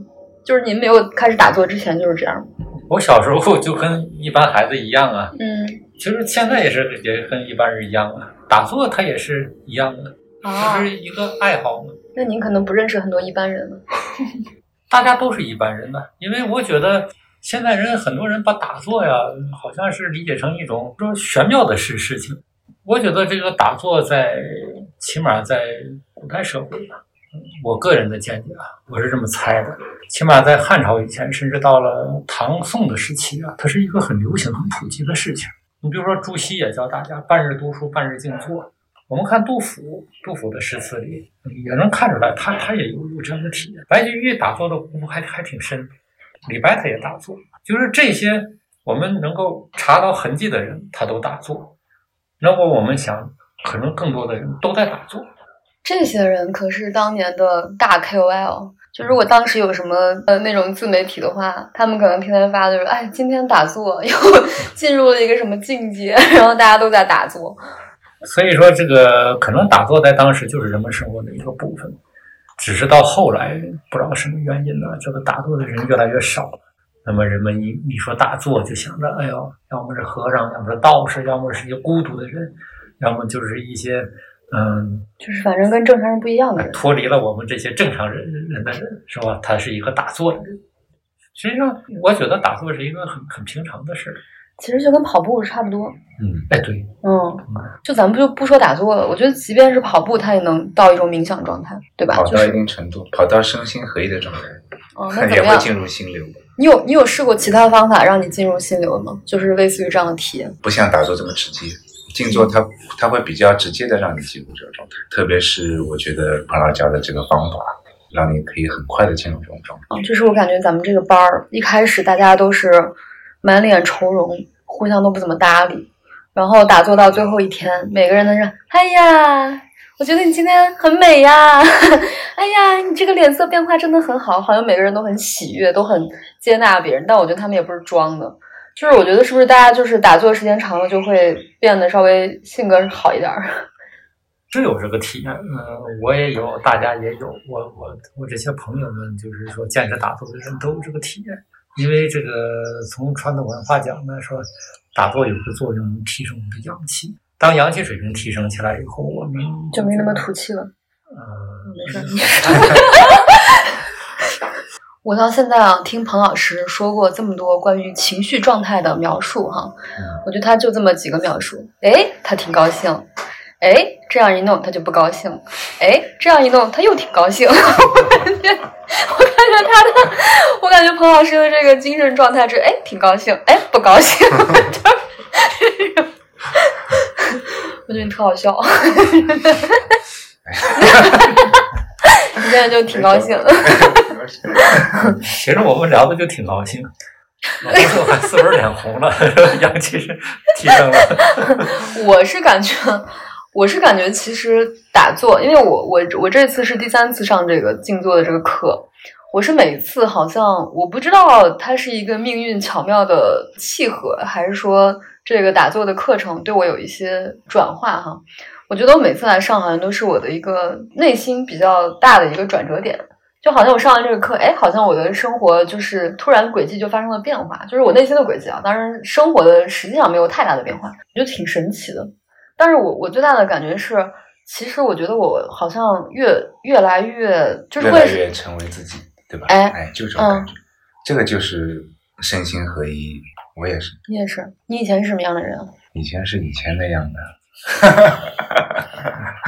就是您没有开始打坐之前就是这样吗？我小时候就跟一般孩子一样啊，嗯，其实现在也是也跟一般人一样啊，打坐他也是一样的。啊这是一个爱好嘛，那您可能不认识很多一般人了。大家都是一般人呢。因为我觉得现在人很多人把打坐呀，好像是理解成一种说玄妙的事事情。我觉得这个打坐在起码在古代社会吧，嗯我个人的见解啊，我是这么猜的。起码在汉朝以前，甚至到了唐宋的时期啊，它是一个很流行、很普及的事情。你比如说朱熹也教大家半日读书，半日静坐。我们看杜甫，杜甫的诗词里也能看出来，他他也有有这样的体验。白居易打坐的功夫还还挺深，李白他也打坐，就是这些我们能够查到痕迹的人，他都打坐。如果我们想，可能更多的人都在打坐。这些人可是当年的大 KOL。就如果当时有什么呃那种自媒体的话，他们可能天天发的就是，哎，今天打坐又 进入了一个什么境界，然后大家都在打坐。所以说，这个可能打坐在当时就是人们生活的一个部分，只是到后来不知道什么原因呢，这个打坐的人越来越少了。那么人们一一说打坐，就想着，哎呦，要么是和尚，要么是道士，要么是一些孤独的人，要么就是一些嗯就是反正跟正常人不一样的人。脱离了我们这些正常人人的人，是吧？他是一个打坐的人。实际上，我觉得打坐是一个很很平常的事儿。其实就跟跑步差不多。嗯，哎，对，嗯，就咱们就不说打坐了，我觉得即便是跑步，它也能到一种冥想状态，对吧？跑到一，定程度，跑到身心合一的状态，嗯，那怎么样？也会进入心流，你有你有试过其他方法让你进入心流吗？就是类似于这样的体验。不像打坐这么直接。静坐它它会比较直接的让你进入这个状态，特别是我觉得彭老教的这个方法，让你可以很快的进入这种状态。就是我感觉咱们这个班儿一开始大家都是满脸愁容，互相都不怎么搭理，然后打坐到最后一天，每个人都是哎呀，我觉得你今天很美呀，哎呀，你这个脸色变化真的很好，好像每个人都很喜悦，都很接纳别人，但我觉得他们也不是装的。就是我觉得是不是大家就是打坐时间长了就会变得稍微性格好一点儿？真有这个体验，嗯、我也有，大家也有，我我我这些朋友们，就是说坚持打坐的人都有这个体验，因为这个从传统文化讲呢，说打坐有个作用，提升我们的阳气。当阳气水平提升起来以后，我们就没那么土气了。呃，没事 我到现在啊，听彭老师说过这么多关于情绪状态的描述哈，我觉得他就这么几个描述。哎，他挺高兴；哎，这样一弄他就不高兴；哎，这样一弄他又挺高兴。我感觉，我感觉他的，我感觉彭老师的这个精神状态是哎挺高兴，哎不高兴，就 是我觉得你特好笑。你现在就挺高兴。其实我们聊的就挺高兴。我还四分脸红了，阳气是提升了。我是感觉，我是感觉，其实打坐，因为我我我这次是第三次上这个静坐的这个课，我是每次好像我不知道它是一个命运巧妙的契合，还是说这个打坐的课程对我有一些转化哈。我觉得我每次来上好像都是我的一个内心比较大的一个转折点。就好像我上完这个课，哎，好像我的生活就是突然轨迹就发生了变化，就是我内心的轨迹啊。当然，生活的实际上没有太大的变化，我觉得挺神奇的。但是我我最大的感觉是，其实我觉得我好像越越来越就是会越来越成为自己，对吧？哎哎，就这种感觉，这个就是身心合一。我也是，你也是，你以前是什么样的人啊？以前是以前那样的，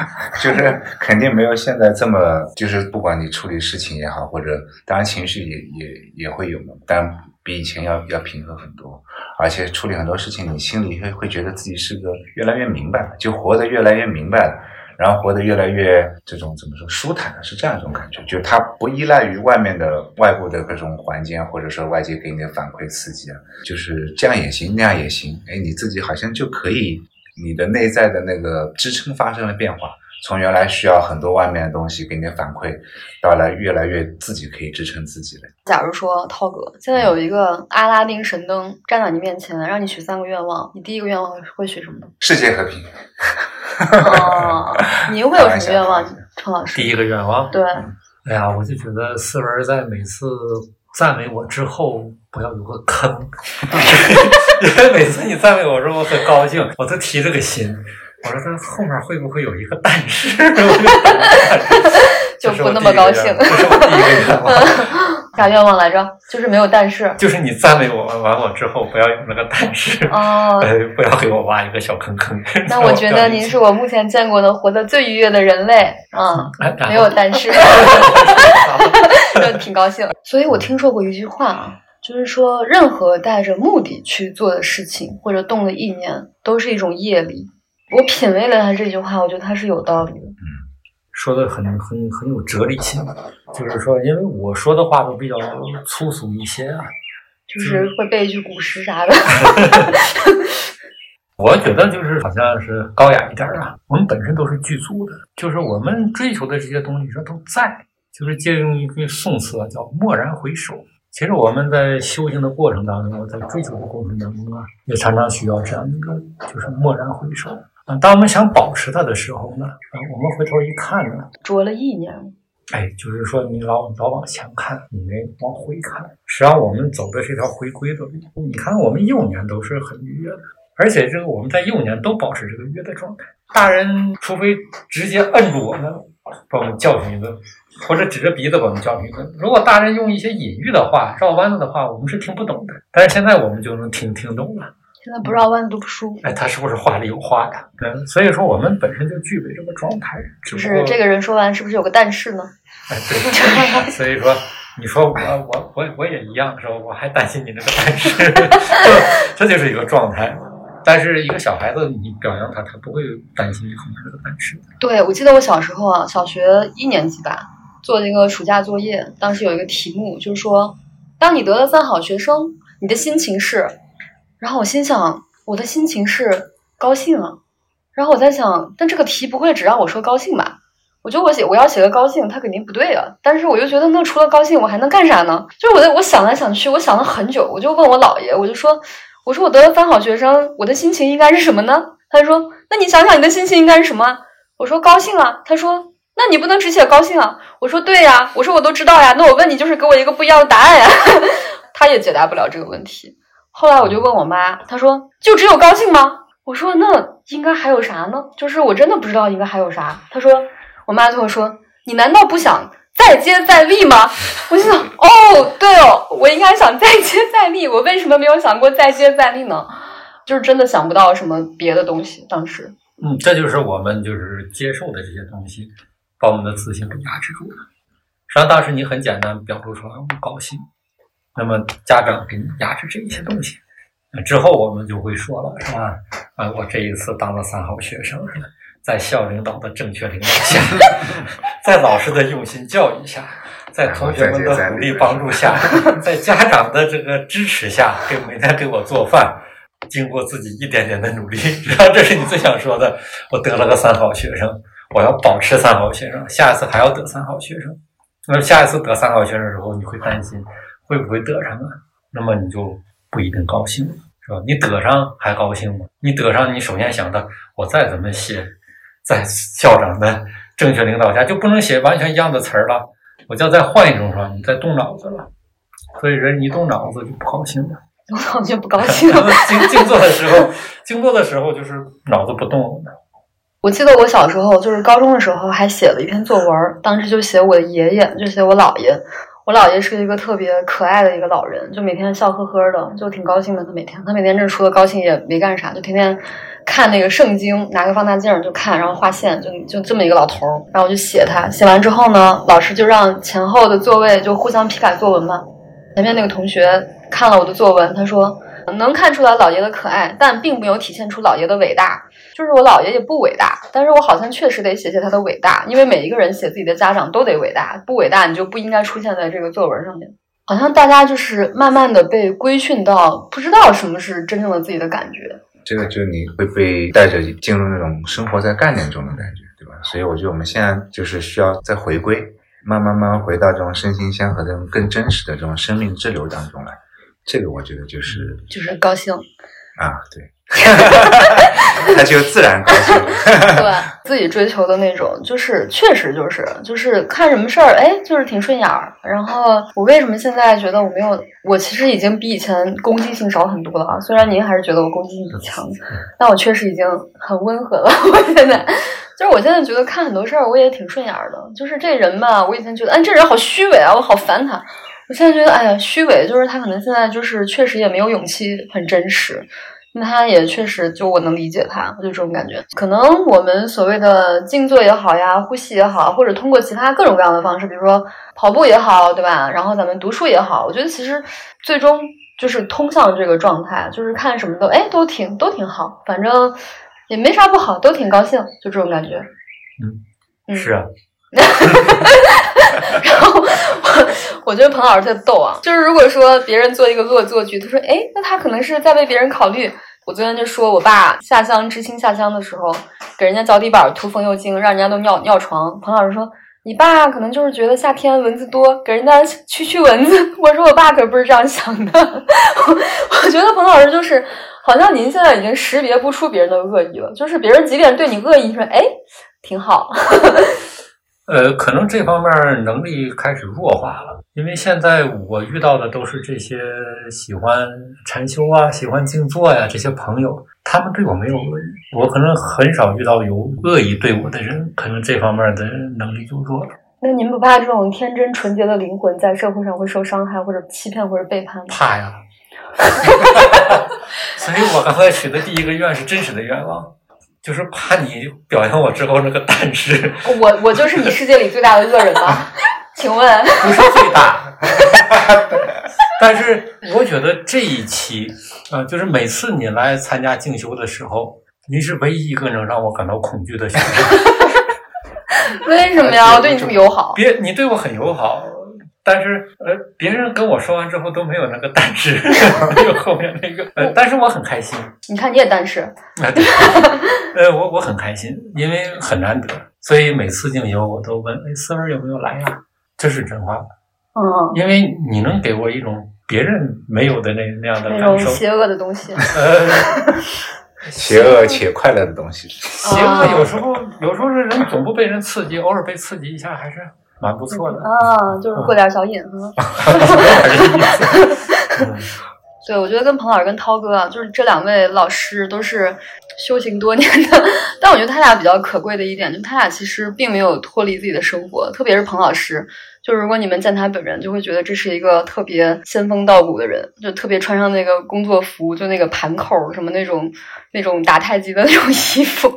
就是肯定没有现在这么，就是不管你处理事情也好，或者当然情绪也也也会有嘛，但比以前要要平和很多，而且处理很多事情，你心里会会觉得自己是个越来越明白了，就活得越来越明白了，然后活得越来越这种怎么说舒坦了，是这样一种感觉，就它不依赖于外面的外部的各种环境，或者说外界给你的反馈刺激啊，就是这样也行，那样也行，哎，你自己好像就可以。你的内在的那个支撑发生了变化，从原来需要很多外面的东西给你反馈，到来越来越自己可以支撑自己了。假如说涛哥现在有一个阿拉丁神灯站在你面前，让你许三个愿望，你第一个愿望会许什么呢？世界和平。哦，你会有什么愿望，陈老师？第一个愿望。对。哎呀，我就觉得思文在每次赞美我之后，不要有个坑。因为每次你赞美我时候，我很高兴，我都提这个心。我说他后面会不会有一个但是？就不那么高兴。这是我第一个愿望。啥愿望来着？就是没有但是。就是你赞美我完我之后，不要有那个但是。哦。不要给我挖一个小坑坑。那我觉得您是我目前见过的活得最愉悦的人类。嗯。没有但是。就挺高兴。所以我听说过一句话啊。就是说，任何带着目的去做的事情，或者动的意念，都是一种业力。我品味了他这句话，我觉得他是有道理的。嗯，说的很很很有哲理性。就是说，因为我说的话都比较粗俗一些啊，就是会背一句古诗啥的。我觉得就是好像是高雅一点啊。我们本身都是具足的，就是我们追求的这些东西，说都在。就是借用一句宋词啊，叫“蓦然回首”。其实我们在修行的过程当中，在追求的过程当中啊，也常常需要这样一个，就是蓦然回首啊。当我们想保持它的时候呢，啊，我们回头一看呢，着了一年。哎，就是说你老老往前看，你没往回看。实际上我们走的是一条回归的路。你看我们幼年都是很愉悦的，而且这个我们在幼年都保持这个愉悦的状态。大人除非直接摁住我们，把我们教训一顿。或者指着鼻子把我们教训一顿。如果大人用一些隐喻的话、绕弯子的话，我们是听不懂的。但是现在我们就能听听懂了。现在不绕弯子都不舒服。哎，他是不是话里有话呀？嗯，所以说我们本身就具备这个状态。就是这个人说完，是不是有个但是呢？哎，对。所以说，你说我我我我也一样，是吧？我还担心你那个但是，这就是一个状态。但是一个小孩子，你表扬他，他不会担心你后面这个但是。对，我记得我小时候啊，小学一年级吧。做那个暑假作业，当时有一个题目，就是说，当你得了三好学生，你的心情是？然后我心想，我的心情是高兴啊。然后我在想，但这个题不会只让我说高兴吧？我觉得我写我要写个高兴，它肯定不对啊。但是我又觉得，那除了高兴，我还能干啥呢？就是我在我想来想去，我想了很久，我就问我姥爷，我就说，我说我得了三好学生，我的心情应该是什么呢？他就说，那你想想你的心情应该是什么？我说高兴啊。他说。那你不能只写高兴啊！我说对呀，我说我都知道呀。那我问你，就是给我一个不一样的答案呀。他也解答不了这个问题。后来我就问我妈，她说就只有高兴吗？我说那应该还有啥呢？就是我真的不知道应该还有啥。她说，我妈对我说，你难道不想再接再厉吗？我就想，哦，对哦，我应该想再接再厉。我为什么没有想过再接再厉呢？就是真的想不到什么别的东西。当时，嗯，这就是我们就是接受的这些东西。把我们的自信给压制住了。实际上，当时你很简单表露出来我高兴，那么家长给你压制这一些东西，之后我们就会说了，是吧？啊，我这一次当了三好学生，在校领导的正确领导下，在老师的用心教育下，在同学们的鼓励帮助下，在家长的这个支持下，给每天给我做饭，经过自己一点点的努力，然后这是你最想说的。我得了个三好学生。我要保持三好学生，下一次还要得三好学生。那么下一次得三好学生的时候，你会担心会不会得上啊？那么你就不一定高兴了，是吧？你得上还高兴吗？你得上，你首先想到，我再怎么写，在校长的正确领导下，就不能写完全一样的词儿了。我就要再换一种说，你再动脑子了。所以人一动脑子就不高兴了，动脑子就不高兴了。静静坐的时候，静坐的时候就是脑子不动了。我记得我小时候，就是高中的时候，还写了一篇作文，当时就写我的爷爷，就写我姥爷。我姥爷是一个特别可爱的一个老人，就每天笑呵呵的，就挺高兴的。他每天，他每天这除了高兴也没干啥，就天天看那个圣经，拿个放大镜就看，然后画线，就就这么一个老头儿。然后我就写他，写完之后呢，老师就让前后的座位就互相批改作文嘛。前面那个同学看了我的作文，他说能看出来老爷的可爱，但并没有体现出老爷的伟大。就是我姥爷也不伟大，但是我好像确实得写写他的伟大，因为每一个人写自己的家长都得伟大，不伟大你就不应该出现在这个作文上面。好像大家就是慢慢的被规训到不知道什么是真正的自己的感觉。这个就你会被带着进入那种生活在概念中的感觉，对吧？所以我觉得我们现在就是需要再回归，慢慢慢慢回到这种身心相合的、更真实的这种生命之流当中来。这个我觉得就是就是高兴啊，对。他就自然高兴，对自己追求的那种，就是确实就是就是看什么事儿，哎，就是挺顺眼儿。然后我为什么现在觉得我没有，我其实已经比以前攻击性少很多了啊。虽然您还是觉得我攻击性很强，但我确实已经很温和了。我现在就是我现在觉得看很多事儿我也挺顺眼儿的。就是这人吧，我以前觉得，哎，这人好虚伪啊，我好烦他。我现在觉得，哎呀，虚伪就是他可能现在就是确实也没有勇气很真实。那他也确实，就我能理解他，就这种感觉。可能我们所谓的静坐也好呀，呼吸也好，或者通过其他各种各样的方式，比如说跑步也好，对吧？然后咱们读书也好，我觉得其实最终就是通向这个状态，就是看什么都哎都挺都挺好，反正也没啥不好，都挺高兴，就这种感觉。嗯，是啊。然后 我觉得彭老师特逗啊，就是如果说别人做一个恶作剧，他说哎，那他可能是在为别人考虑。我昨天就说我爸下乡知青下乡的时候，给人家脚底板涂风油精，让人家都尿尿床。彭老师说你爸可能就是觉得夏天蚊子多，给人家驱驱蚊子。我说我爸可不是这样想的。我觉得彭老师就是好像您现在已经识别不出别人的恶意了，就是别人即便对你恶意，说哎挺好。呃，可能这方面能力开始弱化了，因为现在我遇到的都是这些喜欢禅修啊、喜欢静坐呀这些朋友，他们对我没有恶意，我可能很少遇到有恶意对我的人，可能这方面的能力就弱了。那您不怕这种天真纯洁的灵魂在社会上会受伤害，或者欺骗，或者背叛吗？怕呀，所以我刚才许的第一个愿是真实的愿望。就是怕你表扬我之后那个胆识。我我就是你世界里最大的恶人吗？请问？不是最大，但是我觉得这一期啊，就是每次你来参加静修的时候，你是唯一一个能让我感到恐惧的学生。为什么呀？我对你这么友好。别，你对我很友好。但是，呃，别人跟我说完之后都没有那个但是，没有后面那个。呃，但是我很开心。你看，你也但是。呃，我我很开心，因为很难得，所以每次静游我都问：哎，思文有没有来呀？这是真话。嗯。因为你能给我一种别人没有的那那样的感受。邪恶的东西。呃，邪恶且快乐的东西。邪恶有时候，有时候是人总不被人刺激，偶尔被刺激一下还是。蛮不错的啊，就是过点小瘾哈。对，我觉得跟彭老师跟涛哥啊，就是这两位老师都是修行多年的，但我觉得他俩比较可贵的一点，就他俩其实并没有脱离自己的生活，特别是彭老师，就是如果你们见他本人，就会觉得这是一个特别仙风道骨的人，就特别穿上那个工作服，就那个盘扣什么那种那种打太极的那种 衣服，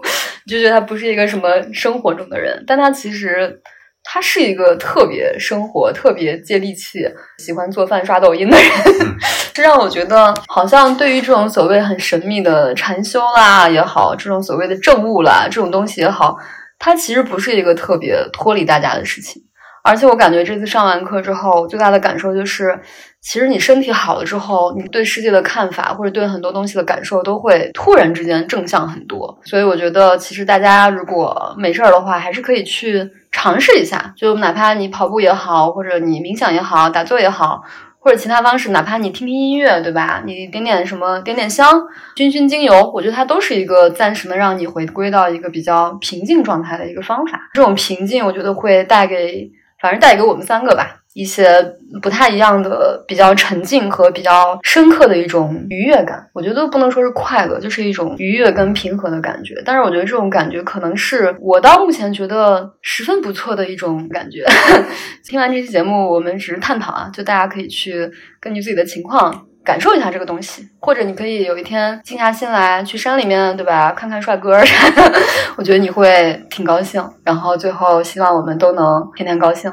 就觉得他不是一个什么生活中的人，但他其实。他是一个特别生活、特别接地气、喜欢做饭、刷抖音的人，这让我觉得，好像对于这种所谓很神秘的禅修啦也好，这种所谓的正悟啦这种东西也好，它其实不是一个特别脱离大家的事情。而且我感觉这次上完课之后，最大的感受就是，其实你身体好了之后，你对世界的看法或者对很多东西的感受都会突然之间正向很多。所以我觉得，其实大家如果没事儿的话，还是可以去尝试一下。就哪怕你跑步也好，或者你冥想也好，打坐也好，或者其他方式，哪怕你听听音乐，对吧？你点点什么，点点香，熏熏精油，我觉得它都是一个暂时能让你回归到一个比较平静状态的一个方法。这种平静，我觉得会带给。反正带给我们三个吧，一些不太一样的、比较沉静和比较深刻的一种愉悦感。我觉得不能说是快乐，就是一种愉悦跟平和的感觉。但是我觉得这种感觉可能是我到目前觉得十分不错的一种感觉。听完这期节目，我们只是探讨啊，就大家可以去根据自己的情况。感受一下这个东西，或者你可以有一天静下心来去山里面，对吧？看看帅哥啥的，我觉得你会挺高兴。然后最后，希望我们都能天天高兴。